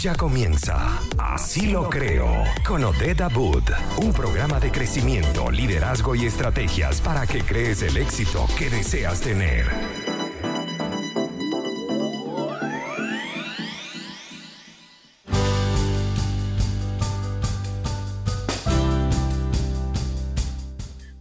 Ya comienza Así lo creo con Odette Abud, un programa de crecimiento, liderazgo y estrategias para que crees el éxito que deseas tener.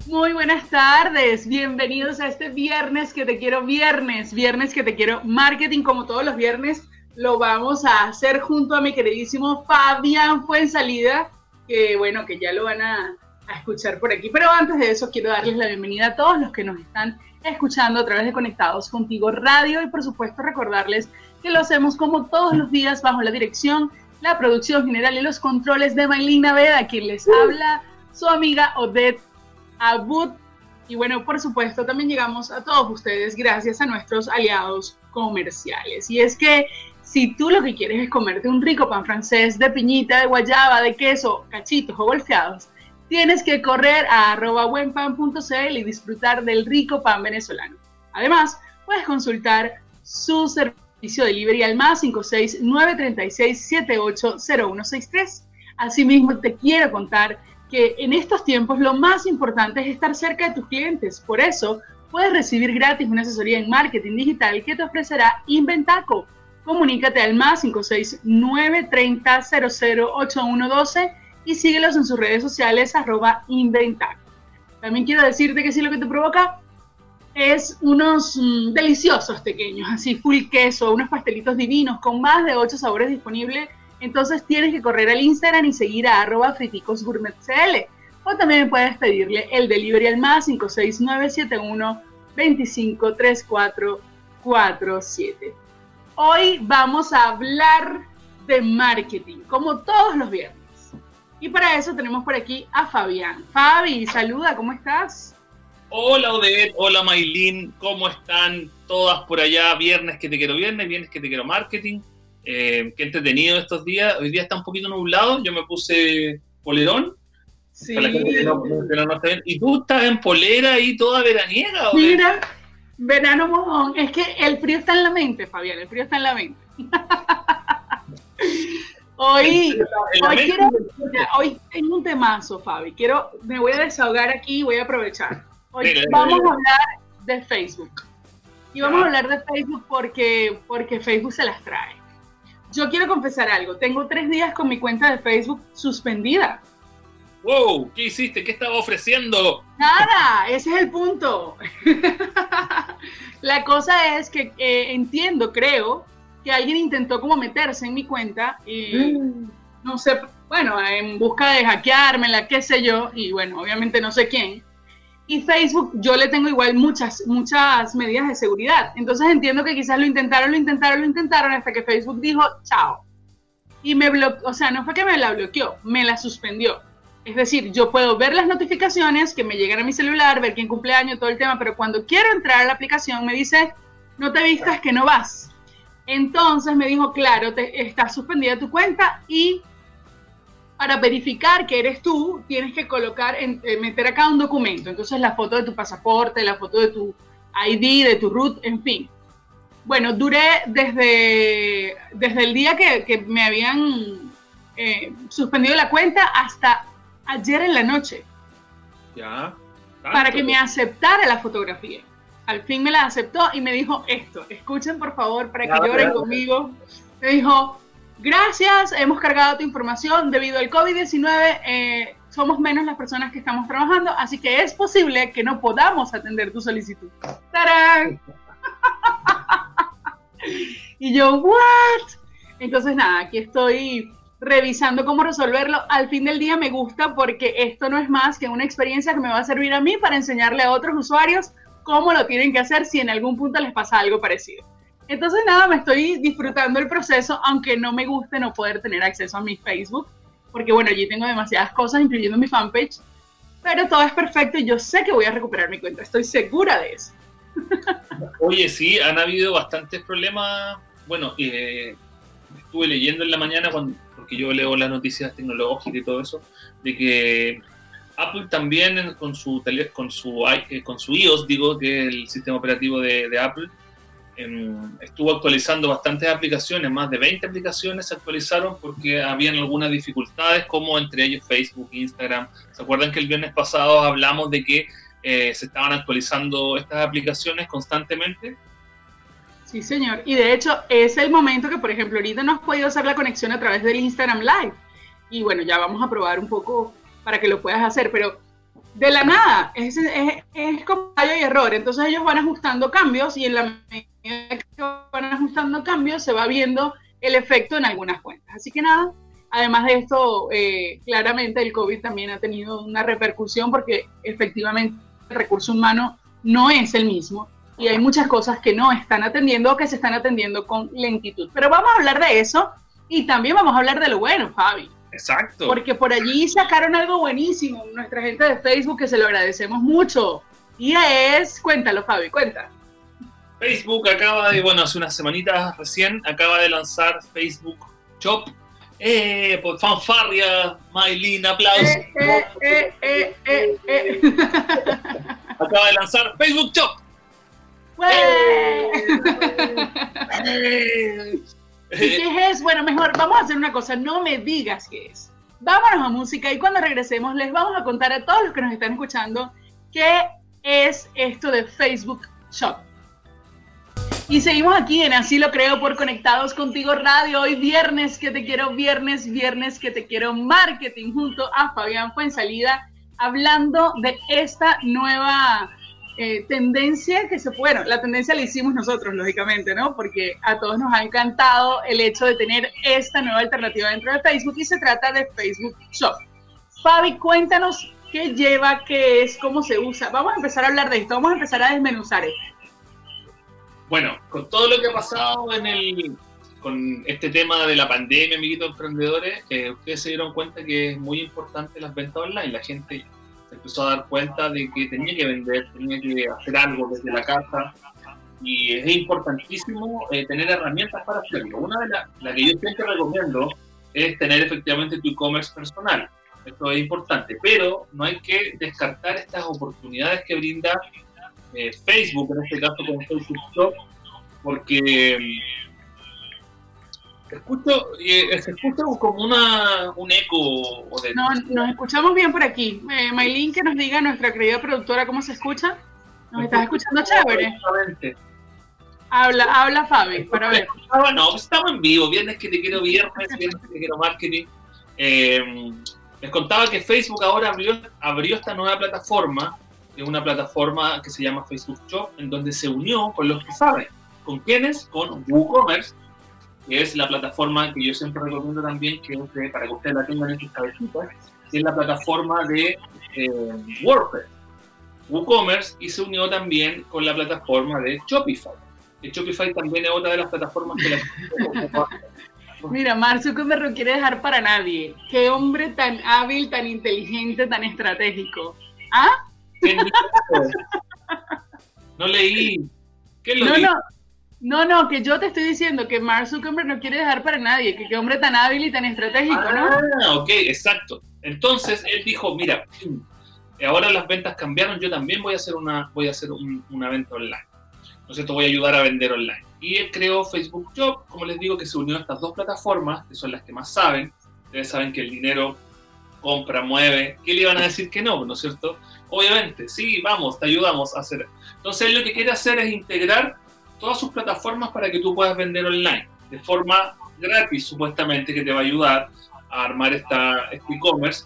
Muy buenas tardes, bienvenidos a este viernes que te quiero viernes, viernes que te quiero marketing como todos los viernes lo vamos a hacer junto a mi queridísimo Fabián Fuensalida, que bueno, que ya lo van a, escuchar por aquí. Pero antes de eso, quiero darles la bienvenida a todos los que nos están escuchando a través de Conectados Contigo Radio y por supuesto recordarles que lo hacemos como todos los días bajo la dirección, la producción general y los controles de Maylina Veda, quien les habla su amiga Odette Abud. Y bueno, por supuesto, también llegamos a todos ustedes gracias a nuestros aliados comerciales. Y es que si tú lo que quieres es comerte un rico pan francés de piñita, de guayaba, de queso, cachitos o golfeados, tienes que correr a buenpan.cl y disfrutar del rico pan venezolano. Además, puedes consultar su servicio de delivery al más 56 936 780163. Asimismo, te quiero contar que en estos tiempos lo más importante es estar cerca de tus clientes. Por eso, puedes recibir gratis una asesoría en marketing digital que te ofrecerá Inventaco comunícate al más 569 30 008112 y síguelos en sus redes sociales arroba inventar. También quiero decirte que si lo que te provoca es unos mm, deliciosos pequeños, así full queso, unos pastelitos divinos con más de 8 sabores disponibles, entonces tienes que correr al Instagram y seguir a arroba friticosgourmetcl. O también puedes pedirle el delivery al más 56971 253447. Hoy vamos a hablar de marketing, como todos los viernes. Y para eso tenemos por aquí a Fabián. Fabi, saluda, ¿cómo estás? Hola Odette, hola Maylin, ¿cómo están todas por allá? Viernes que te quiero viernes, viernes que te quiero marketing. Eh, qué entretenido estos días. Hoy día está un poquito nublado, yo me puse polerón. Sí. y tú estás en polera y toda veraniega. Mira, Verano mojón. Es que el frío está en la mente, Fabián. El frío está en la mente. hoy, hoy, quiero, hoy tengo un temazo, Fabi. Quiero, me voy a desahogar aquí y voy a aprovechar. Hoy vamos a hablar de Facebook. Y vamos a hablar de Facebook porque, porque Facebook se las trae. Yo quiero confesar algo. Tengo tres días con mi cuenta de Facebook suspendida. ¡Wow! ¿Qué hiciste? ¿Qué estaba ofreciendo? Nada, ese es el punto. La cosa es que eh, entiendo, creo, que alguien intentó como meterse en mi cuenta y mm. no sé, bueno, en busca de hackeármela, qué sé yo, y bueno, obviamente no sé quién. Y Facebook, yo le tengo igual muchas, muchas medidas de seguridad. Entonces entiendo que quizás lo intentaron, lo intentaron, lo intentaron hasta que Facebook dijo, chao. Y me bloqueó, o sea, no fue que me la bloqueó, me la suspendió. Es decir, yo puedo ver las notificaciones que me llegan a mi celular, ver quién cumpleaños, todo el tema, pero cuando quiero entrar a la aplicación me dice, no te vistas que no vas. Entonces me dijo, claro, te, está suspendida tu cuenta y para verificar que eres tú, tienes que colocar, eh, meter acá un documento. Entonces la foto de tu pasaporte, la foto de tu ID, de tu root, en fin. Bueno, duré desde, desde el día que, me habían eh, suspendido la cuenta hasta ayer en la noche. Ya. Para que me aceptara la fotografía. Al fin me la aceptó y me dijo esto. Escuchen por favor para que lloren conmigo. Me dijo, gracias, hemos cargado tu información debido al COVID-19. Eh, somos menos las personas que estamos trabajando, así que es posible que no podamos atender tu solicitud. ¡Tarán! y yo, ¿what? Entonces, nada, aquí estoy revisando cómo resolverlo. Al fin del día me gusta porque esto no es más que una experiencia que me va a servir a mí para enseñarle a otros usuarios cómo lo tienen que hacer si en algún punto les pasa algo parecido. Entonces nada, me estoy disfrutando el proceso, aunque no me guste no poder tener acceso a mi Facebook, porque bueno, allí tengo demasiadas cosas, incluyendo mi fanpage, pero todo es perfecto y yo sé que voy a recuperar mi cuenta, estoy segura de eso. Oye, sí, han habido bastantes problemas. Bueno, eh, estuve leyendo en la mañana cuando, porque yo leo las noticias tecnológicas y todo eso, de que Apple también con su con su eh, con su iOS, digo que es el sistema operativo de, Apple, estuvo actualizando bastantes aplicaciones, más de 20 aplicaciones se actualizaron porque habían algunas dificultades, como entre ellos Facebook, Instagram. ¿Se acuerdan que el viernes pasado hablamos de que eh, se estaban actualizando estas aplicaciones constantemente? Sí, señor. Y de hecho es el momento que, por ejemplo, ahorita no has podido hacer la conexión a través del Instagram Live. Y bueno, ya vamos a probar un poco para que lo puedas hacer, pero de la nada, es, es, es como y error. Entonces ellos van ajustando cambios y en la medida que van ajustando cambios se va viendo el efecto en algunas cuentas. Así que nada, además de esto, eh, claramente el COVID también ha tenido una repercusión porque efectivamente el recurso humano no es el mismo y hay muchas cosas que no están atendiendo o que se están atendiendo con lentitud. Pero vamos a hablar de eso y también vamos a hablar de lo bueno, Fabi. Exacto. Porque por allí sacaron algo buenísimo, nuestra gente de Facebook, que se lo agradecemos mucho. Y es, cuéntalo, Fabi, cuenta. Facebook acaba de, bueno, hace unas semanitas recién, acaba de lanzar Facebook Shop. Eh, por fanfarria, Maylin, aplausos. Eh, eh, eh, eh, eh acaba de lanzar Facebook Shop. Qué es? Bueno, mejor, vamos a hacer una cosa, no me digas qué es. Vámonos a música y cuando regresemos les vamos a contar a todos los que nos están escuchando qué es esto de Facebook Shop. Y seguimos aquí en Así lo creo por Conectados Contigo Radio. Hoy viernes que te quiero, viernes, viernes que te quiero marketing junto a Fabián Fuensalida hablando de esta nueva eh, tendencia que se fueron. La tendencia la hicimos nosotros, lógicamente, ¿no? Porque a todos nos ha encantado el hecho de tener esta nueva alternativa dentro de Facebook y se trata de Facebook Shop. Fabi, cuéntanos qué lleva, qué es, cómo se usa. Vamos a empezar a hablar de esto, vamos a empezar a desmenuzar esto. Bueno, con todo lo que ha pasado en el, con este tema de la pandemia, amiguitos emprendedores, eh, ustedes se dieron cuenta que es muy importante las ventas online. La gente empezó a dar cuenta de que tenía que vender, tenía que hacer algo desde la casa y es importantísimo eh, tener herramientas para hacerlo. Una de las que yo siempre recomiendo es tener efectivamente tu e-commerce personal. Esto es importante, pero no hay que descartar estas oportunidades que brinda eh, Facebook, en este caso con Facebook Shop, porque escucho, eh, se escucha como una, un eco. De... No, nos escuchamos bien por aquí. Eh, Maylin, que nos diga nuestra querida productora cómo se escucha. ¿Nos estás escuchando chévere? Habla, habla Fabi, para ver. No, pues estamos en vivo, viernes que te quiero viernes, viernes que te quiero marketing. Eh, les contaba que Facebook ahora abrió, abrió esta nueva plataforma, es una plataforma que se llama Facebook Shop, en donde se unió con los que saben. ¿Con quiénes? Con WooCommerce, es la plataforma que yo siempre recomiendo también que para que ustedes la tengan en sus cabecitas, que es la plataforma de eh, WordPress, WooCommerce, y se unió también con la plataforma de Shopify. Que Shopify también es otra de las plataformas que la Mira, Mark me lo quiere dejar para nadie. Qué hombre tan hábil, tan inteligente, tan estratégico. ¿Ah? No leí. ¿Qué lo no, no, no, no, que yo te estoy diciendo que Mark Zuckerberg no quiere dejar para nadie, que qué hombre tan hábil y tan estratégico, ¿no? Ah, ok, exacto. Entonces él dijo, mira, ahora las ventas cambiaron, yo también voy a hacer una, voy a hacer una venta online. Entonces te voy a ayudar a vender online. Y él creó Facebook Job, como les digo, que se unió a estas dos plataformas, que son las que más saben. Ustedes saben que el dinero compra, mueve. ¿Qué le iban a decir que no? ¿No es cierto? Obviamente, sí, vamos, te ayudamos a hacer. Entonces él lo que quiere hacer es integrar todas sus plataformas para que tú puedas vender online de forma gratis, supuestamente, que te va a ayudar a armar esta, este e-commerce.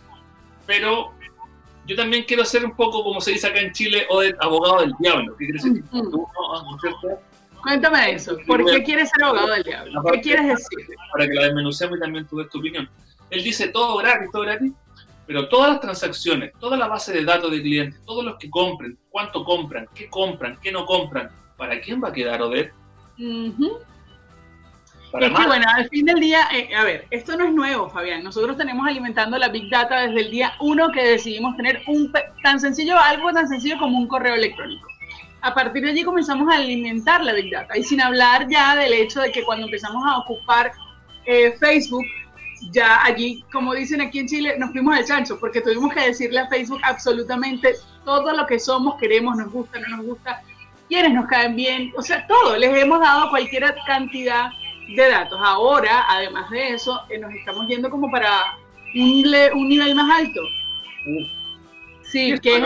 Pero yo también quiero ser un poco, como se dice acá en Chile, o de abogado del diablo. ¿Qué quieres decir? Mm. Cuéntame eso. ¿Por qué quieres ser abogado del diablo? ¿Qué quieres decir? Para que la desmenucemos y también tú des tu opinión. Él dice todo gratis, todo gratis, pero todas las transacciones, toda la base de datos de clientes, todos los que compren, cuánto compran, qué compran, qué no compran, ¿para quién va a quedar Odette? es que bueno, al fin del día, eh, a ver, esto no es nuevo, Fabián. Nosotros tenemos alimentando la Big Data desde el día uno que decidimos tener un tan sencillo, algo tan sencillo como un correo electrónico. A partir de allí comenzamos a alimentar la Big Data y sin hablar ya del hecho de que cuando empezamos a ocupar eh, Facebook, ya allí, como dicen aquí en Chile, nos fuimos de chancho porque tuvimos que decirle a Facebook absolutamente todo lo que somos, queremos, nos gusta, no nos gusta, quiénes nos caen bien, o sea, todo, les hemos dado cualquier cantidad de datos. Ahora, además de eso, eh, nos estamos yendo como para un, un nivel más alto. Sí, que es,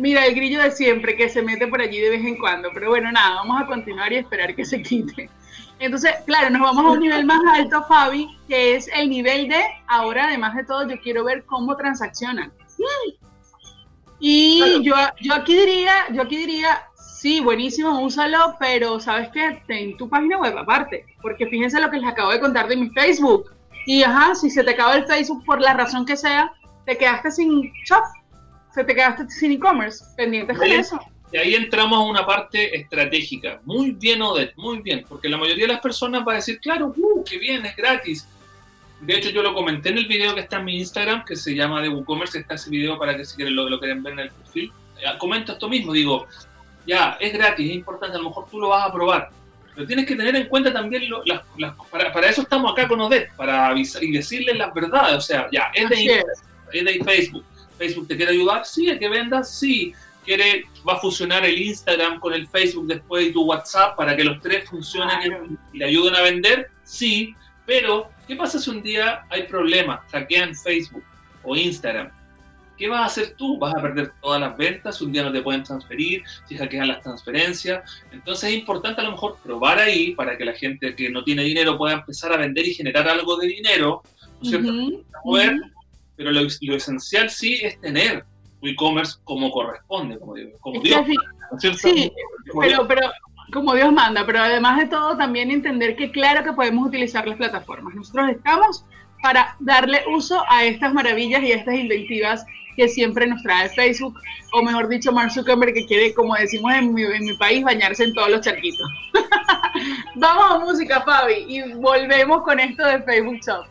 mira, el grillo de siempre que se mete por allí de vez en cuando, pero bueno, nada, vamos a continuar y esperar que se quite. Entonces, claro, nos vamos a un nivel más alto, Fabi, que es el nivel de, ahora además de todo, yo quiero ver cómo transaccionan. Y yo, yo aquí diría, yo aquí diría, sí, buenísimo, úsalo, pero ¿sabes qué? Ten tu página web aparte, porque fíjense lo que les acabo de contar de mi Facebook. Y ajá, si se te acaba el Facebook por la razón que sea, te quedaste sin shop, se te quedaste sin e-commerce, pendientes de eso. Y ahí entramos a una parte estratégica. Muy bien, Odette, muy bien. Porque la mayoría de las personas va a decir, claro, uh, qué bien, es gratis. De hecho, yo lo comenté en el video que está en mi Instagram, que se llama de WooCommerce. Está ese video para que si quieren lo, lo quieren ver en el perfil. Comento esto mismo, digo, ya, es gratis, es importante, a lo mejor tú lo vas a probar. Pero tienes que tener en cuenta también, lo, las, para, para, eso estamos acá con Odette, para avisar y decirles las verdades. O sea, ya, es de, es de Facebook. Facebook te quiere ayudar, sí, a que vendas, sí quiere, va a fusionar el Instagram con el Facebook después y tu WhatsApp para que los tres funcionen y le ayuden a vender, sí, pero ¿qué pasa si un día hay problemas, hackean Facebook o Instagram? ¿Qué vas a hacer tú? ¿Vas a perder todas las ventas? Un día no te pueden transferir, si hackean las transferencias. Entonces es importante a lo mejor probar ahí para que la gente que no tiene dinero pueda empezar a vender y generar algo de dinero, ¿no es cierto? Pero lo, lo esencial sí es tener e-commerce como corresponde, como, Dios, como Dios Sí, pero, pero como Dios manda, pero además de todo también entender que claro que podemos utilizar las plataformas. Nosotros estamos para darle uso a estas maravillas y a estas inventivas que siempre nos trae Facebook, o mejor dicho, Mark Zuckerberg, que quiere, como decimos en mi, en mi país, bañarse en todos los charquitos. Vamos a música, Fabi, y volvemos con esto de Facebook Shop.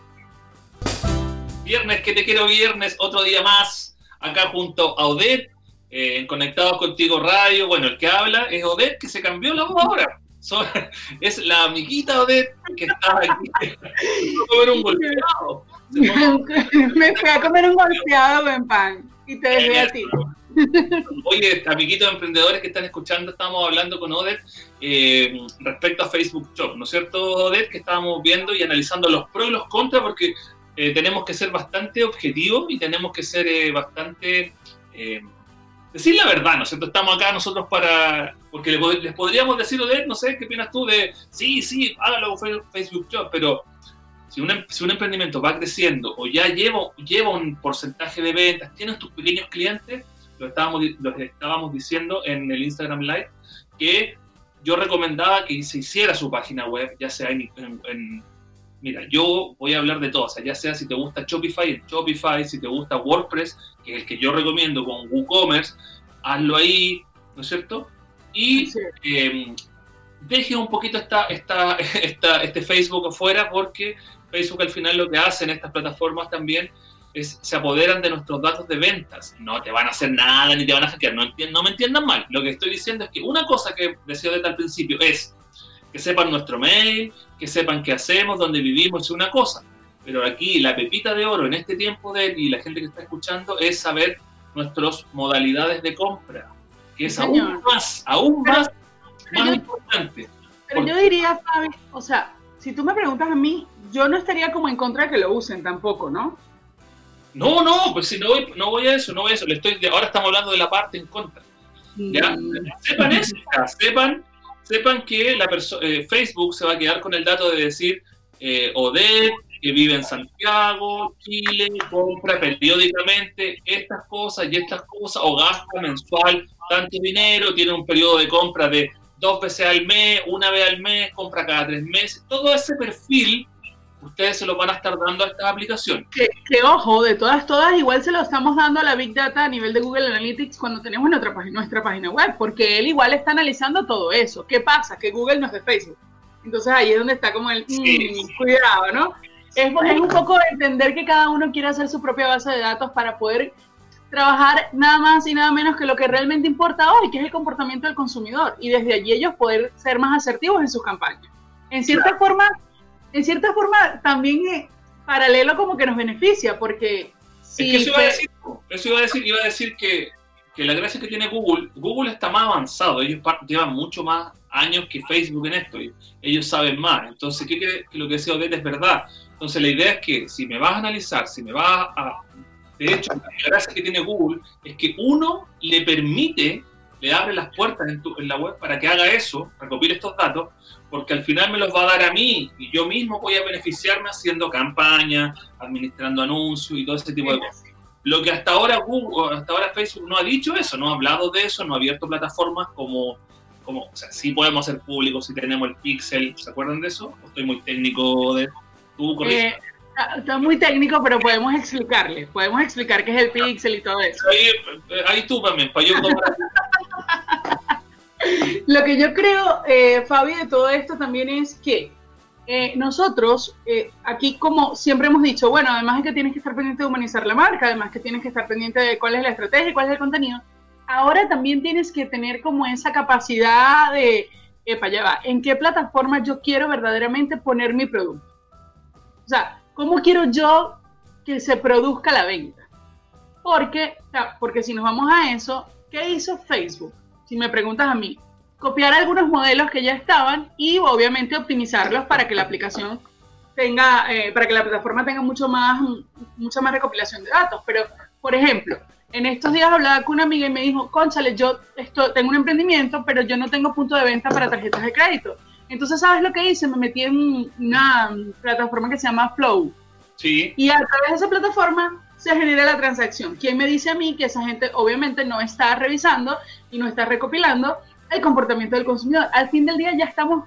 Viernes, que te quiero viernes, otro día más acá junto a Odette, eh, Conectados Contigo Radio. Bueno, el que habla es Odette, que se cambió la voz ahora. Es la amiguita Odette que está aquí. comer un golpeado. Me fui a comer un golpeado en pan y te dejé a ti. Oye, amiguitos emprendedores que están escuchando, estamos hablando con Odette eh, respecto a Facebook Shop, ¿no es cierto, Odette? Que estábamos viendo y analizando los pros y los contras, porque eh, tenemos que ser bastante objetivos y tenemos que ser eh, bastante... Decir la verdad, ¿no es cierto? Estamos acá nosotros para... Porque les, podríamos decir, de, no sé, ¿qué opinas tú de... Sí, sí, hágalo Facebook Job, pero si un, em, si un emprendimiento va creciendo o ya lleva, lleva un porcentaje de ventas, tienes tus pequeños clientes, lo estábamos, lo estábamos diciendo en el Instagram Live, que yo recomendaba que se hiciera su página web, ya sea en, en mira, yo voy a hablar de todo, o sea, ya sea si te gusta Shopify, en Shopify, si te gusta WordPress, que es el que yo recomiendo con WooCommerce, hazlo ahí, ¿no es cierto? Y em, deje un poquito esta, esta, esta, este Facebook afuera porque Facebook al final lo que hace en estas plataformas también es se apoderan de nuestros datos de ventas. No te van a hacer nada ni te van a hackear, no, no me entiendan mal. Lo que estoy diciendo es que una cosa que decía desde al principio es que sepan nuestro mail, que sepan qué hacemos, dónde vivimos, es una cosa. Pero aquí la pepita de oro en este tiempo de y la gente que está escuchando es saber nuestras modalidades de compra, que es aún más, aún más, más importante. Pero yo diría, Fabi, o sea, si tú me preguntas a mí, yo no estaría como en contra de que lo usen tampoco, ¿no? No, no, pues si no voy, no voy a eso, no voy a eso. Le estoy, ahora estamos hablando de la parte en contra. ¿ya? Mm. Sepan eso, sepan sepan que la eh, Facebook se va a quedar con el dato de decir eh, Odette, que vive en Santiago, Chile, compra periódicamente estas cosas y estas cosas, o gasta mensual tanto dinero, tiene un periodo de compra de dos veces al mes, una vez al mes, compra cada tres meses. Todo ese perfil ustedes se lo van a estar dando a esta aplicación. Que, ojo, de todas, todas, igual se lo estamos dando a la Big Data a nivel de Google Analytics cuando tenemos nuestra, nuestra página web, porque él igual está analizando todo eso. ¿Qué pasa? Que Google no es de Facebook. Entonces ahí es donde está como el mm, cuidado, ¿no? Es, es un poco entender que cada uno quiere hacer su propia base de datos para poder trabajar nada más y nada menos que lo que realmente importa hoy, que es el comportamiento del consumidor, y desde allí ellos poder ser más asertivos en sus campañas. En cierta forma, en cierta forma también es paralelo como que nos beneficia, porque... Si eso iba a decir, eso iba a decir, iba a decir que, que la gracia que tiene Google, Google está más avanzado, ellos llevan mucho más años que Facebook en esto, ellos saben más. Entonces, ¿qué que lo que decía Odette es verdad? Entonces, la idea es que si me vas a analizar, si me vas a... De hecho, la gracia que tiene Google es que uno le permite, le abre las puertas en, en la web para que haga eso, recopile estos datos, porque al final me los va a dar a mí y yo mismo voy a beneficiarme haciendo campaña, administrando anuncios y todo ese tipo de cosas. Lo que hasta ahora Google, hasta ahora Facebook no ha dicho eso, no ha hablado de eso, no ha abierto plataformas como, como o sea, sí podemos ser públicos si tenemos el Pixel, ¿se acuerdan de eso? estoy muy técnico de ¿Tú eh, está muy técnico, pero podemos explicarle, podemos explicar qué es el Pixel y todo eso. Ahí, ahí tú también, para yo Lo que yo creo, eh, Fabi, de todo esto también es que eh, nosotros, eh, aquí como siempre hemos dicho, bueno, además de que tienes que estar pendiente de humanizar la marca, además que tienes que estar pendiente de cuál es la estrategia y cuál es el contenido, ahora también tienes que tener como esa capacidad de, epa, ya va, ¿en qué plataforma yo quiero verdaderamente poner mi producto? O sea, ¿cómo quiero yo que se produzca la venta? Porque, porque si nos vamos a eso, ¿qué hizo Facebook? si me preguntas a mí, copiar algunos modelos que ya estaban y obviamente optimizarlos para que la aplicación tenga, eh, para que la plataforma tenga mucho más, mucha más recopilación de datos. Pero, por ejemplo, en estos días hablaba con una amiga y me dijo, conchale, yo esto, tengo un emprendimiento, pero yo no tengo punto de venta para tarjetas de crédito. Entonces, ¿sabes lo que hice? Me metí en una plataforma que se llama Flow. Sí. Y a través de esa plataforma se genera la transacción. ¿Quién me dice a mí que esa gente obviamente no está revisando y no está recopilando el comportamiento del consumidor? Al fin del día ya estamos,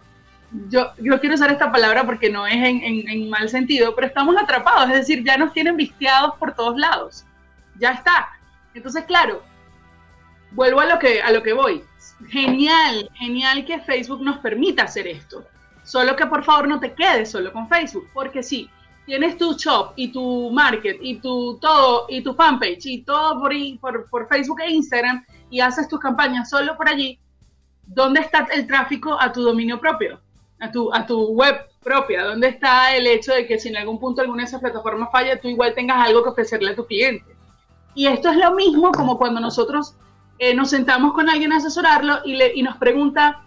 yo, yo quiero usar esta palabra porque no es en, en, mal sentido, pero estamos atrapados, es decir, ya nos tienen vistiados por todos lados. Ya está. Entonces, claro, vuelvo a lo que, a lo que voy. Genial, genial que Facebook nos permita hacer esto. Solo que por favor no te quedes solo con Facebook, porque sí, tienes tu shop y tu market y tu todo y tu fanpage y todo por, por, Facebook e Instagram y haces tus campañas solo por allí, ¿dónde está el tráfico a tu dominio propio? A tu, a tu web propia. ¿Dónde está el hecho de que si en algún punto alguna de esas plataformas falla, tú igual tengas algo que ofrecerle a tu cliente? Y esto es lo mismo como cuando nosotros eh, nos sentamos con alguien a asesorarlo y, le, y nos pregunta,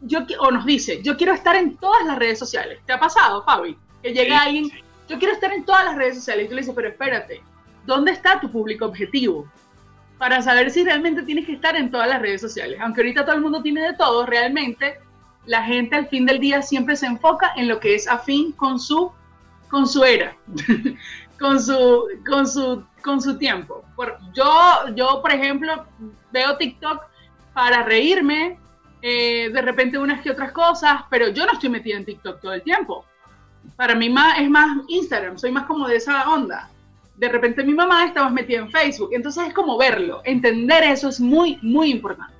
yo, o nos dice, yo quiero estar en todas las redes sociales. ¿Te ha pasado, Fabi? Que llega alguien yo quiero estar en todas las redes sociales. Y tú le dices, pero espérate, ¿dónde está tu público objetivo? Para saber si realmente tienes que estar en todas las redes sociales. Aunque ahorita todo el mundo tiene de todo, realmente la gente al fin del día siempre se enfoca en lo que es afín con su, con su era, con, su, con, su, con su tiempo. Por, yo, yo, por ejemplo, veo TikTok para reírme, eh, de repente unas que otras cosas, pero yo no estoy metida en TikTok todo el tiempo para mí más, es más Instagram, soy más como de esa onda. De repente mi mamá está más metida en Facebook, entonces es como verlo, entender eso es muy, muy importante.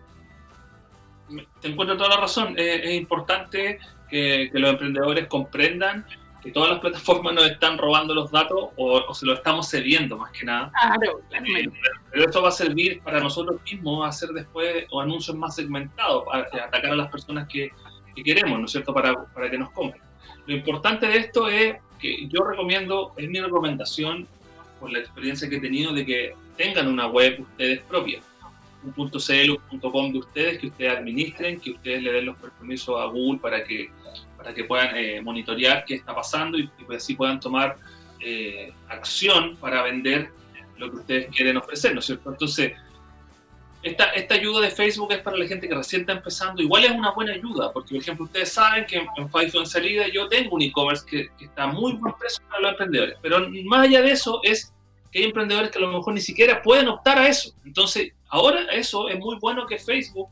Te encuentro toda la razón, es, importante que, los emprendedores comprendan que todas las plataformas nos están robando los datos o, se los estamos cediendo más que nada. Claro, eh, pero esto va a servir para nosotros mismos hacer después o anuncios más segmentados, para atacar a las personas que, que queremos, ¿no es cierto?, para, para que nos compren. Lo importante de esto es que yo recomiendo, es mi recomendación, por la experiencia que he tenido, de que tengan una web ustedes propia, un punto .cl, un .com de ustedes, que ustedes administren, que ustedes le den los permisos a Google para que, para que puedan eh, monitorear qué está pasando y, así puedan tomar eh, acción para vender lo que ustedes quieren ofrecer, ¿no es cierto? Entonces, esta, esta ayuda de Facebook es para la gente que recién está empezando. Igual es una buena ayuda, porque por ejemplo ustedes saben que en, Facebook en salida yo tengo un e-commerce que, está muy buen precio para los emprendedores. Pero más allá de eso es que hay emprendedores que a lo mejor ni siquiera pueden optar a eso. Entonces, ahora eso es muy bueno que Facebook,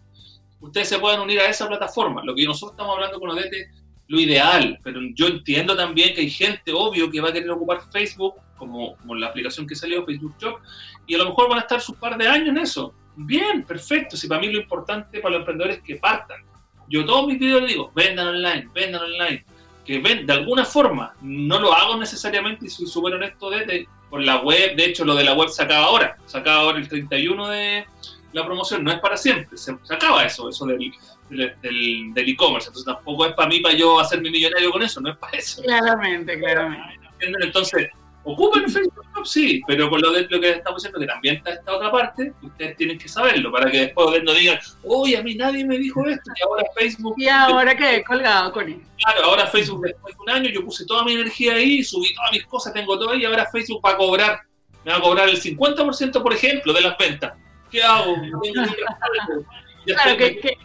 ustedes se puedan unir a esa plataforma. Lo que nosotros estamos hablando con Odete, lo ideal, pero yo entiendo también que hay gente, obvio, que va a querer ocupar Facebook, como, la aplicación que salió, Facebook Shop, y a lo mejor van a estar sus par de años en eso. Bien, perfecto. Si para mí lo importante para los emprendedores es que partan. Yo todos mis videos digo, vendan online, vendan online. Que ven, de alguna forma, no lo hago necesariamente y soy súper honesto desde por la web. De hecho, lo de la web se acaba ahora. Se acaba ahora el 31 de la promoción. No es para siempre. Se, acaba eso, eso del del e-commerce. Entonces tampoco es para mí, para yo hacerme millonario con eso. No es para eso. Claramente, claramente. Entonces, Ocupan Facebook Shop, sí, pero con lo, de, lo que estamos diciendo, que también está esta otra parte, ustedes tienen que saberlo para que después no digan, uy, a mí nadie me dijo esto, y ahora Facebook. Y ahora quedé colgado con él. Claro, ahora Facebook después de un año, yo puse toda mi energía ahí, subí todas mis cosas, tengo todo ahí, y ahora Facebook va a cobrar, me va a cobrar el 50%, por ejemplo, de las ventas. ¿Qué hago? claro, que, que,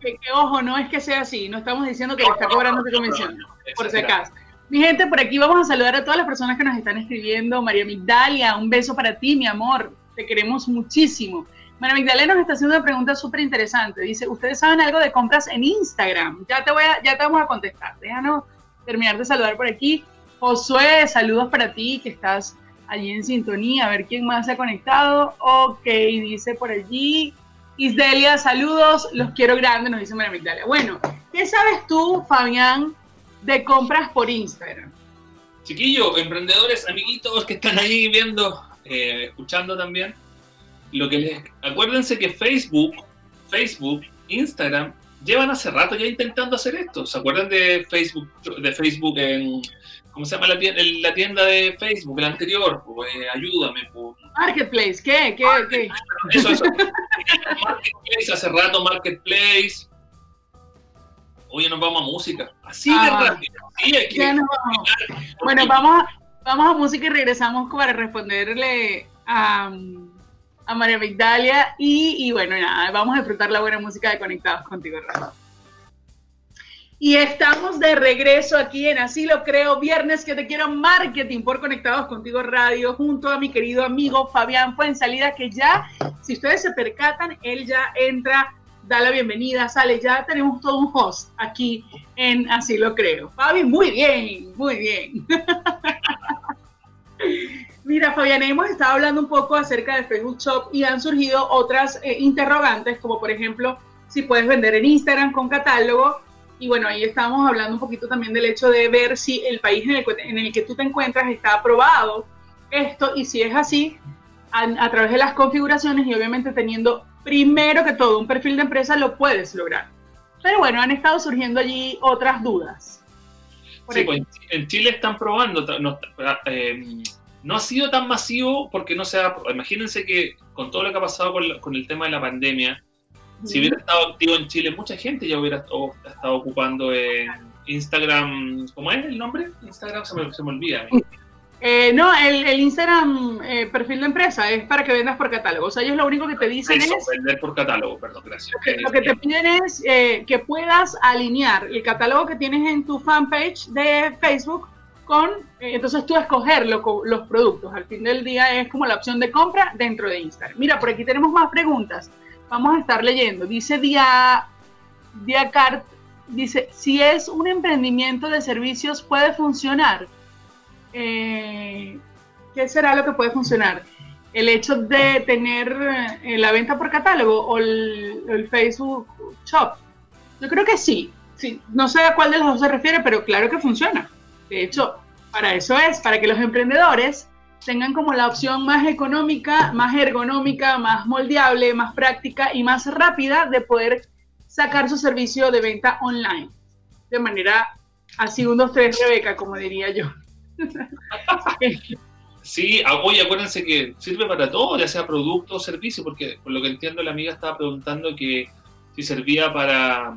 que, ojo, no es que sea así, no estamos diciendo que le está cobrando su comisión, por si acaso. Mi gente, por aquí vamos a saludar a todas las personas que nos están escribiendo. María Migdalia, un beso para ti, mi amor. Te queremos muchísimo. María Migdalia nos está haciendo una pregunta súper interesante. Dice, ¿ustedes saben algo de compras en Instagram? Ya te, voy a, ya te vamos a contestar. Déjanos terminar de saludar por aquí. Josué, saludos para ti, que estás allí en sintonía. A ver quién más se ha conectado. Ok, dice por allí. Isdelia, saludos. Los quiero grandes, nos dice María Migdalia. Bueno, ¿qué sabes tú, Fabián, de compras por Instagram. Chiquillos, emprendedores, amiguitos que están ahí viendo, eh, escuchando también, lo que les, acuérdense que Facebook, Facebook, Instagram llevan hace rato ya intentando hacer esto. ¿Se acuerdan de Facebook, de Facebook en ¿cómo se llama la tienda, la tienda de Facebook, la anterior? Pues, ayúdame. Pues. Marketplace, ¿qué? ¿Qué? ¿Qué? Eso, eso. Marketplace, hace rato Marketplace oye, nos vamos a música. Así de ah. rápido. Bueno, vamos a, vamos a música y regresamos para responderle a, a María Vigdalia. Y, bueno, nada, vamos a disfrutar la buena música de Conectados Contigo Radio. Y estamos de regreso aquí en Así lo creo, viernes que te quiero marketing por Conectados Contigo Radio, junto a mi querido amigo Fabián Fuensalida, que ya, si ustedes se percatan, él ya entra da la bienvenida, sale, ya tenemos todo un host aquí en Así lo creo. Fabi, muy bien, muy bien. Mira, Fabián, hemos estado hablando un poco acerca de Facebook Shop y han surgido otras eh, interrogantes, como por ejemplo, si puedes vender en Instagram con catálogo. Y bueno, ahí estamos hablando un poquito también del hecho de ver si el país en el, en el que tú te encuentras está aprobado esto y si es así, a través de las configuraciones y obviamente teniendo primero que todo, un perfil de empresa lo puedes lograr. Pero bueno, han estado surgiendo allí otras dudas. sí, pues en Chile están probando, no, eh, no, ha sido tan masivo porque no se ha, imagínense que con todo lo que ha pasado con, el tema de la pandemia, si hubiera estado activo en Chile, mucha gente ya hubiera estado, ocupando en Instagram, ¿cómo es el nombre? Instagram se me, se me olvida. Eh, no, el, Instagram eh, perfil de empresa es para que vendas por catálogo. O sea, ellos lo único que te dicen es. Vender por catálogo, perdón, gracias. Lo que, te piden es eh, que puedas alinear el catálogo que tienes en tu fanpage de Facebook con. entonces tú escoger los productos. Al fin del día es como la opción de compra dentro de Instagram. Mira, por aquí tenemos más preguntas. Vamos a estar leyendo. Dice Dia, Diacart, dice: si es un emprendimiento de servicios, puede funcionar eh, ¿qué será lo que puede funcionar? El hecho de tener eh, la venta por catálogo o el, Facebook Shop. Yo creo que sí. sí. No sé a cuál de los dos se refiere, pero claro que funciona. De hecho, para eso es, para que los emprendedores tengan como la opción más económica, más ergonómica, más moldeable, más práctica y más rápida de poder sacar su servicio de venta online. De manera así, un, dos, tres, Rebeca, como diría yo. Sí, oye, acuérdense que sirve para todo, ya sea producto o servicio, porque por lo que entiendo la amiga estaba preguntando que si servía para,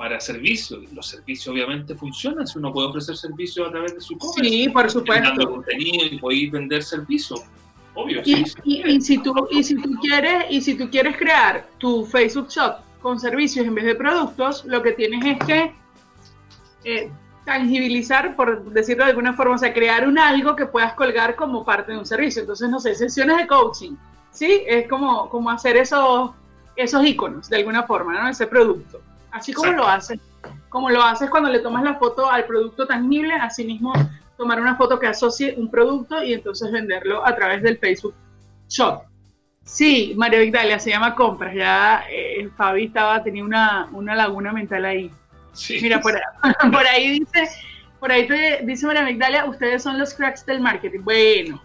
para servicios. Los servicios obviamente funcionan, si uno puede ofrecer servicios a través de su comercio. Sí, por supuesto. contenido y puede vender servicios. Obvio, y, y, si tú, y, si tú quieres, y si tú quieres crear tu Facebook Shop con servicios en vez de productos, lo que tienes es que eh, tangibilizar, por decirlo de alguna forma, o sea, crear un algo que puedas colgar como parte de un servicio. Entonces, no sé, sesiones de coaching, ¿sí? Es como, como hacer esos, esos iconos, de alguna forma, ¿no? Ese producto. Así como lo haces, como lo haces cuando le tomas la foto al producto tangible, así mismo tomar una foto que asocie un producto y entonces venderlo a través del Facebook Shop. Sí, María Vigdalia, se llama compras. Ya eh, Fabi estaba, tenía una, una laguna mental ahí. Mira, por, ahí dice, por ahí te dice María Migdalia, ustedes son los cracks del marketing. Bueno,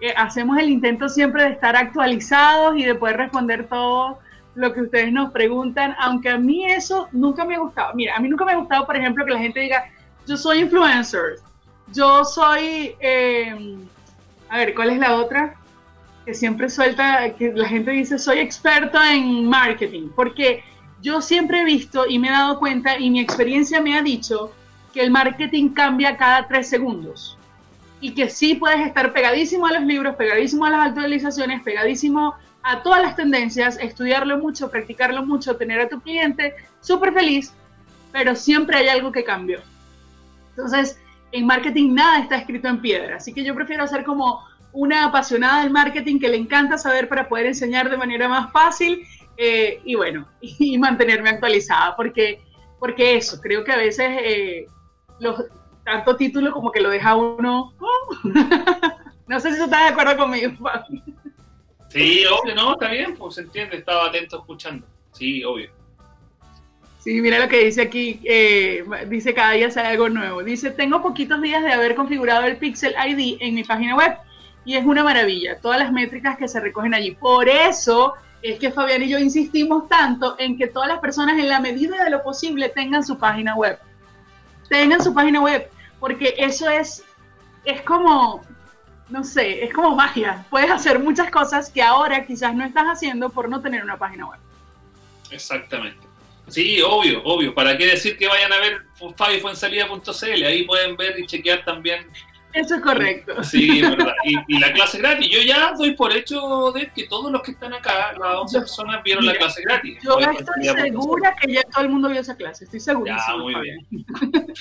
eh, hacemos el intento siempre de estar actualizados y de poder responder todo lo que ustedes nos preguntan, aunque a mí eso nunca me ha gustado. Mira, a mí nunca me ha gustado, por ejemplo, que la gente diga, yo soy influencer yo soy, eh, a ver, ¿cuál es la otra? Que siempre suelta, que la gente dice, soy experto en marketing, porque yo siempre he visto y me he dado cuenta y mi experiencia me ha dicho que el marketing cambia cada tres segundos y que sí puedes estar pegadísimo a los libros, pegadísimo a las actualizaciones, pegadísimo a todas las tendencias, estudiarlo mucho, practicarlo mucho, tener a tu cliente súper feliz, pero siempre hay algo que cambió. Entonces, en marketing nada está escrito en piedra, así que yo prefiero ser como una apasionada del marketing que le encanta saber para poder enseñar de manera más fácil eh, y bueno, y, mantenerme actualizada, porque, porque eso, creo que a veces eh, los, tanto título como que lo deja uno... ¡oh! no sé si estás de acuerdo conmigo, Sí, obvio, no, está bien, pues se entiende, estaba atento escuchando. Sí, obvio. Sí, mira lo que dice aquí, eh, dice cada día sale algo nuevo. Dice, tengo poquitos días de haber configurado el Pixel ID en mi página web y es una maravilla, todas las métricas que se recogen allí. Por eso es que Fabián y yo insistimos tanto en que todas las personas en la medida de lo posible tengan su página web. Tengan su página web, porque eso es, es como, no sé, es como magia. Puedes hacer muchas cosas que ahora quizás no estás haciendo por no tener una página web. Exactamente. Sí, obvio, obvio. ¿Para qué decir que vayan a ver fabifuensalida.cl? Ahí pueden ver y chequear también. Eso es correcto. Sí, verdad. Y, la clase gratis. Yo ya doy por hecho de que todos los que están acá, las 11 personas, vieron la clase gratis. Yo estoy segura que ya todo el mundo vio esa clase. Estoy segura. Ya, muy bien.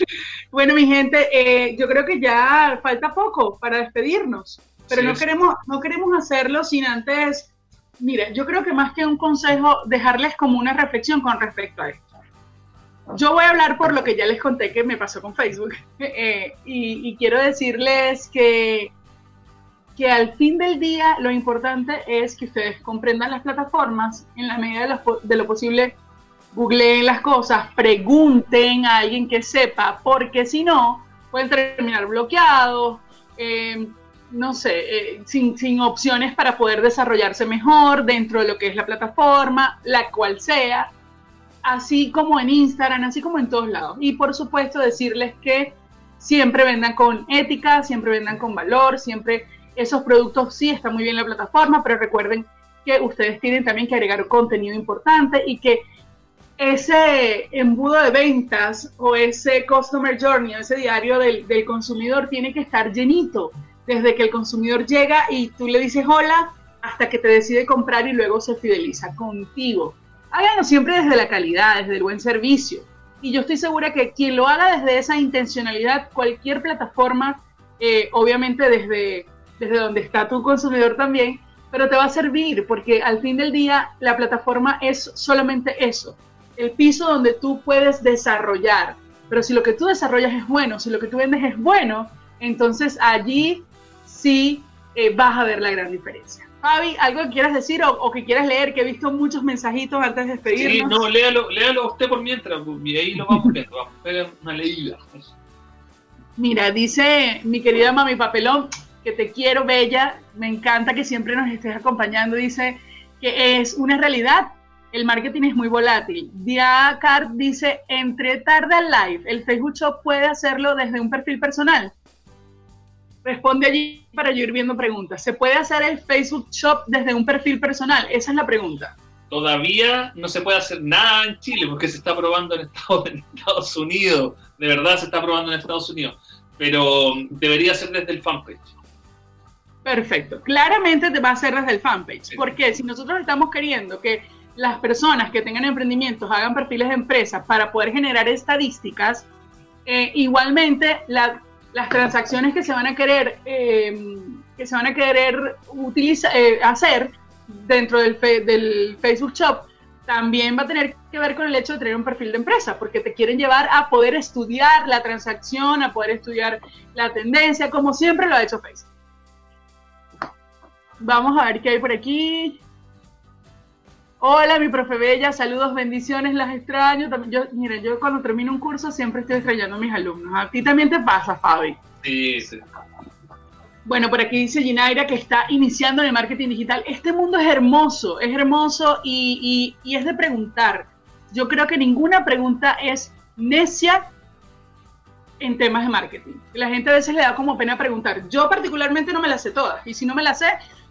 bueno, mi gente, eh, yo creo que ya falta poco para despedirnos. Pero no, queremos, no queremos hacerlo sin antes Mire, yo creo que más que un consejo, dejarles como una reflexión con respecto a esto. Yo voy a hablar por lo que ya les conté que me pasó con Facebook eh, y, quiero decirles que, que al fin del día lo importante es que ustedes comprendan las plataformas en la medida de lo, posible, googleen las cosas, pregunten a alguien que sepa, porque si no, pueden terminar bloqueados. Eh, no sé, eh, sin, sin, opciones para poder desarrollarse mejor dentro de lo que es la plataforma, la cual sea, así como en Instagram, así como en todos lados. Y por supuesto decirles que siempre vendan con ética, siempre vendan con valor, siempre esos productos sí están muy bien en la plataforma, pero recuerden que ustedes tienen también que agregar contenido importante y que ese embudo de ventas o ese customer journey, ese diario del consumidor tiene que estar llenito desde que el consumidor llega y tú le dices hola hasta que te decide comprar y luego se fideliza contigo. Háganlo siempre desde la calidad, desde el buen servicio. Y yo estoy segura que quien lo haga desde esa intencionalidad, cualquier plataforma, eh, obviamente desde, desde donde está tu consumidor también, pero te va a servir porque al fin del día la plataforma es solamente eso, el piso donde tú puedes desarrollar. Pero si lo que tú desarrollas es bueno, si lo que tú vendes es bueno, entonces allí sí eh, vas a ver la gran diferencia. Fabi, ¿algo que quieras decir o, que quieras leer? Que he visto muchos mensajitos antes de despedirnos. Sí, no, léalo, léalo usted por mientras, pues, y ahí lo vamos viendo, vamos a hacer una leída. Mira, dice mi querida mami Papelón, que te quiero, bella, me encanta que siempre nos estés acompañando, dice que es una realidad, el marketing es muy volátil. Diacar dice, entre tarde al live, el Facebook Shop puede hacerlo desde un perfil personal. Responde allí para yo ir viendo preguntas. ¿Se puede hacer el Facebook Shop desde un perfil personal? Esa es la pregunta. Todavía no se puede hacer nada en Chile porque se está probando en Estados, Unidos. De verdad se está probando en Estados Unidos. Pero debería ser desde el fanpage. Perfecto. Claramente te va a ser desde el fanpage. Porque si nosotros estamos queriendo que las personas que tengan emprendimientos hagan perfiles de empresa para poder generar estadísticas, eh, igualmente la, las transacciones que se van a querer, eh, que se van a querer utilizar, eh, hacer dentro del Facebook Shop, también va a tener que ver con el hecho de tener un perfil de empresa, porque te quieren llevar a poder estudiar la transacción, a poder estudiar la tendencia, como siempre lo ha hecho Facebook. Vamos a ver qué hay por aquí. Hola, mi profe Bella, saludos, bendiciones, las extraño. Yo, mira, yo cuando termino un curso siempre estoy extrañando a mis alumnos. A ti también te pasa, Fabi. Sí, sí. Bueno, por aquí dice Ginaira que está iniciando en el marketing digital. Este mundo es hermoso, es hermoso y, y, es de preguntar. Yo creo que ninguna pregunta es necia en temas de marketing. La gente a veces le da como pena preguntar. Yo particularmente no me las sé todas y si no me las sé,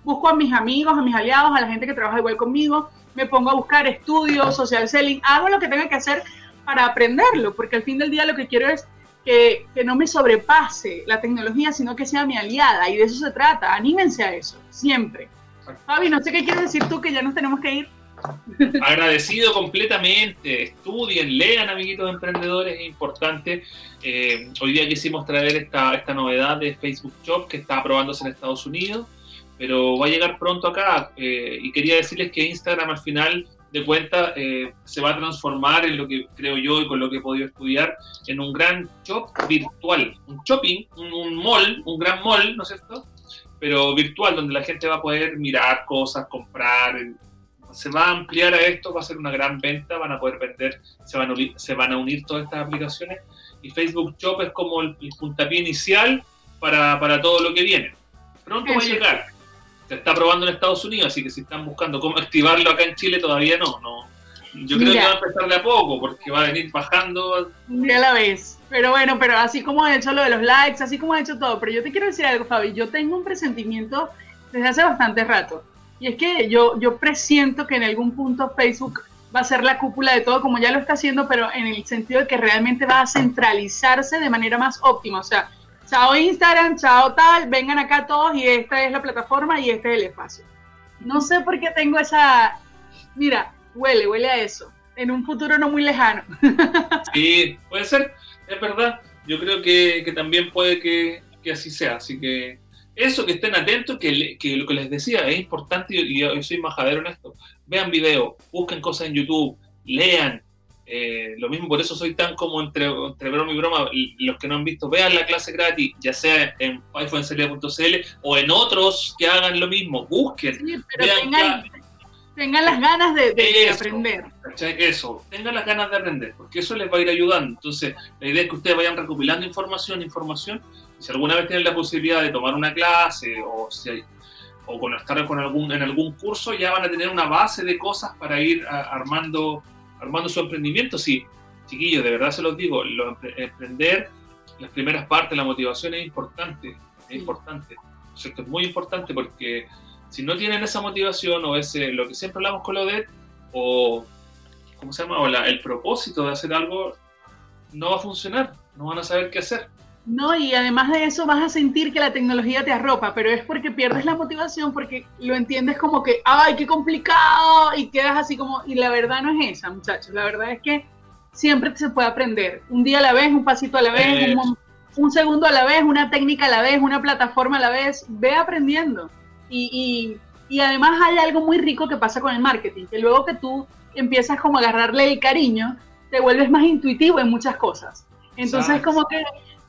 busco a mis amigos, a mis aliados, a la gente que trabaja igual conmigo, me pongo a buscar estudios, social selling, hago lo que tenga que hacer para aprenderlo, porque al fin del día lo que quiero es que, que, no me sobrepase la tecnología, sino que sea mi aliada, y de eso se trata. Anímense a eso, siempre. Fabi, no sé qué quieres decir tú, que ya nos tenemos que ir. Agradecido completamente. Estudien, lean, amiguitos emprendedores, es importante. Eh, hoy día quisimos traer esta, esta novedad de Facebook Shop que está aprobándose en Estados Unidos, pero va a llegar pronto acá. Eh, y quería decirles que Instagram al final de cuenta eh, se va a transformar en lo que creo yo y con lo que he podido estudiar en un gran shop virtual, un shopping, un, un mall, un gran mall, ¿no es cierto? Pero virtual, donde la gente va a poder mirar cosas, comprar, se va a ampliar a esto, va a ser una gran venta, van a poder vender, se van a unir, se van a unir todas estas aplicaciones y Facebook Shop es como el, puntapié inicial para, para, todo lo que viene. Pronto va a llegar. Se está probando en Estados Unidos, así que si están buscando cómo activarlo acá en Chile, todavía no. no. Yo creo que va a empezar de a poco, porque va a venir bajando. Ya la vez. Pero bueno, pero así como he hecho lo de los likes, así como he hecho todo. Pero yo te quiero decir algo, Fabi. Yo tengo un presentimiento desde hace bastante rato y es que yo, yo presiento que en algún punto Facebook va a ser la cúpula de todo, como ya lo está haciendo, pero en el sentido de que realmente va a centralizarse de manera más óptima. O sea, chao Instagram, chao tal, vengan acá todos y esta es la plataforma y este es el espacio. No sé por qué tengo esa... Mira, huele, huele a eso. En un futuro no muy lejano. Sí, puede ser, es verdad. Yo creo que, que también puede que, que así sea. Así que eso, que estén atentos, que, que, lo que les decía es importante y yo, soy majadero en esto. Vean videos, busquen cosas en YouTube, lean. Eh, lo mismo, por eso soy tan como entre, entre broma y broma. Los que no han visto, vean la clase gratis, ya sea en iPhoneseria.cl o en otros que hagan lo mismo. Busquen. Sí, pero tengan, las ganas de, de aprender. Eso, tengan las ganas de aprender, porque eso les va a ir ayudando. Entonces, la idea es que ustedes vayan recopilando información, información si alguna vez tienen la posibilidad de tomar una clase o, si o con estar con algún, en algún curso, ya van a tener una base de cosas para ir armando, armando su emprendimiento. Sí, chiquillos, de verdad se los digo, lo, emprender, las primeras partes, la motivación es importante, es importante. Esto es muy importante porque si no tienen esa motivación o ese, lo que siempre hablamos con lo de, o, ¿cómo se llama? O el propósito de hacer algo, no va a funcionar, no van a saber qué hacer. No, y además de eso vas a sentir que la tecnología te arropa, pero es porque pierdes la motivación, porque lo entiendes como que, ay, qué complicado, y quedas así como, y la verdad no es esa, muchachos, la verdad es que siempre se puede aprender, un día a la vez, un pasito a la vez, un, segundo a la vez, una técnica a la vez, una plataforma a la vez, ve aprendiendo. Y, y, además hay algo muy rico que pasa con el marketing, que luego que tú empiezas como a agarrarle el cariño, te vuelves más intuitivo en muchas cosas. Entonces, como que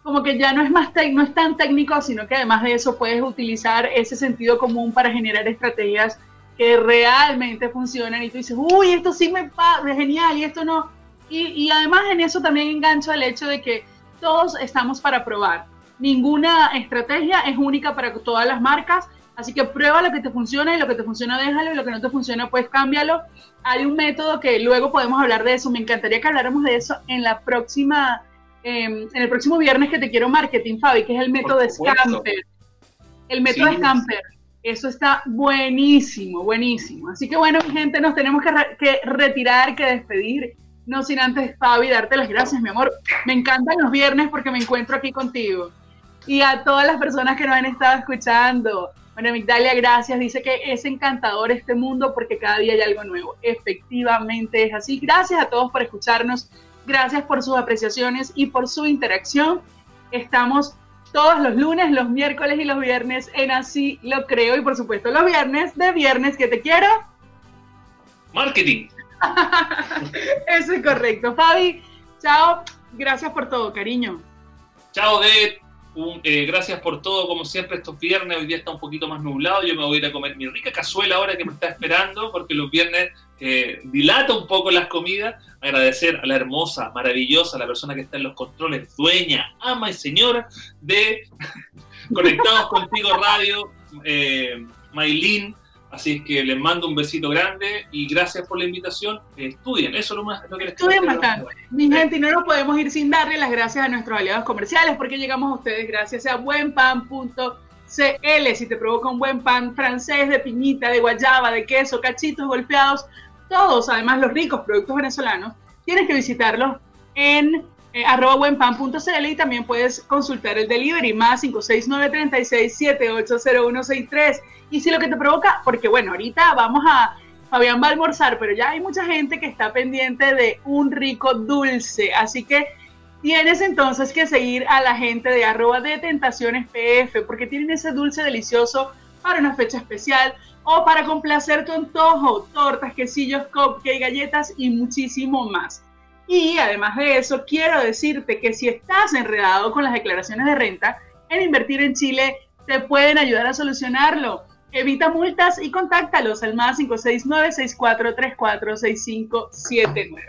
como que ya no es, más no es tan técnico, sino que además de eso puedes utilizar ese sentido común para generar estrategias que realmente funcionan y tú dices, uy, esto sí me es genial y esto no. Y, y además en eso también engancho el hecho de que todos estamos para probar. Ninguna estrategia es única para todas las marcas, así que prueba lo que te funciona y lo que te funciona déjalo y lo que no te funciona pues cámbialo. Hay un método que luego podemos hablar de eso, me encantaría que habláramos de eso en la próxima Em, en el próximo viernes que te quiero marketing, Fabi, que es el método Scamper. El método Scamper. Eso está buenísimo, buenísimo. Así que bueno, mi gente, nos tenemos que, retirar, que despedir. No sin antes, Fabi, darte las gracias, mi amor. Me encantan los viernes porque me encuentro aquí contigo. Y a todas las personas que nos han estado escuchando. Bueno, Migdalia, gracias. Dice que es encantador este mundo porque cada día hay algo nuevo. Efectivamente es así. Gracias a todos por escucharnos. Gracias por sus apreciaciones y por su interacción. Estamos todos los lunes, los miércoles y los viernes en Así lo creo y por supuesto los viernes de Viernes que te quiero. Marketing. Eso es correcto. Fabi, chao. Gracias por todo, cariño. Chao, de eh, gracias por todo, como siempre, estos viernes. Hoy día está un poquito más nublado. Yo me voy a ir a comer mi rica cazuela ahora que me está esperando, porque los viernes eh, dilata un poco las comidas. Agradecer a la hermosa, maravillosa, la persona que está en los controles, dueña, ama y señora de Conectados Contigo Radio, eh, Maylin. Así es que les mando un besito grande y gracias por la invitación. Estudien, eso es lo más lo que les Estudien bastante. Mi gente, y no nos podemos ir sin darle las gracias a nuestros aliados comerciales porque llegamos a ustedes gracias a buenpan.cl. Si te provoca un buen pan francés de piñita, de guayaba, de queso, cachitos golpeados, todos, además los ricos productos venezolanos, tienes que visitarlos en eh, y también puedes consultar el delivery más 569-36780163. Y si lo que te provoca, porque bueno, ahorita vamos a, Fabián va a almorzar, pero ya hay mucha gente que está pendiente de un rico dulce, así que tienes entonces que seguir a la gente de arroba de tentaciones PF, porque tienen ese dulce delicioso para una fecha especial o para complacer tu antojo, tortas, quesillos, cupcakes, galletas y muchísimo más. Y además de eso, quiero decirte que si estás enredado con las declaraciones de renta, en Invertir en Chile te pueden ayudar a solucionarlo. Evita multas y contáctalos al más 569-6434-6579.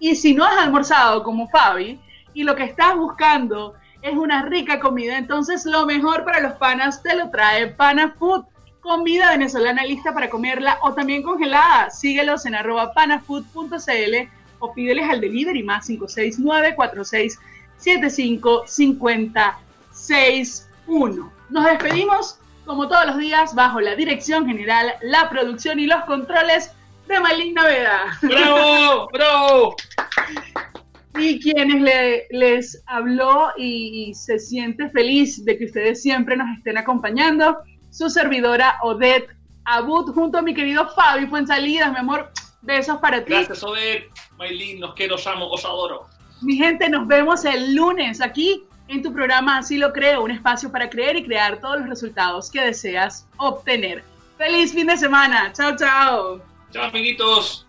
Y si no has almorzado como Fabi y lo que estás buscando es una rica comida, entonces lo mejor para los panas te lo trae Pana Food. Comida venezolana lista para comerla o también congelada. Síguelos en arroba panafood.cl o pídeles al delivery más 569-4675-5061. Nos despedimos como todos los días bajo la dirección general, la producción y los controles de Maylin Naveda. ¡Bravo! ¡Bravo! Y quienes les habló y, y se siente feliz de que ustedes siempre nos estén acompañando, su servidora Odette Abud junto a mi querido Fabi Fuenzalidas, mi amor, besos para ti. Gracias Odette. Maylin, nos quiero, os amo, os adoro. Mi gente, nos vemos el lunes aquí en tu programa Así lo creo, un espacio para creer y crear todos los resultados que deseas obtener. Feliz fin de semana. Chao, chao. Chao, amiguitos.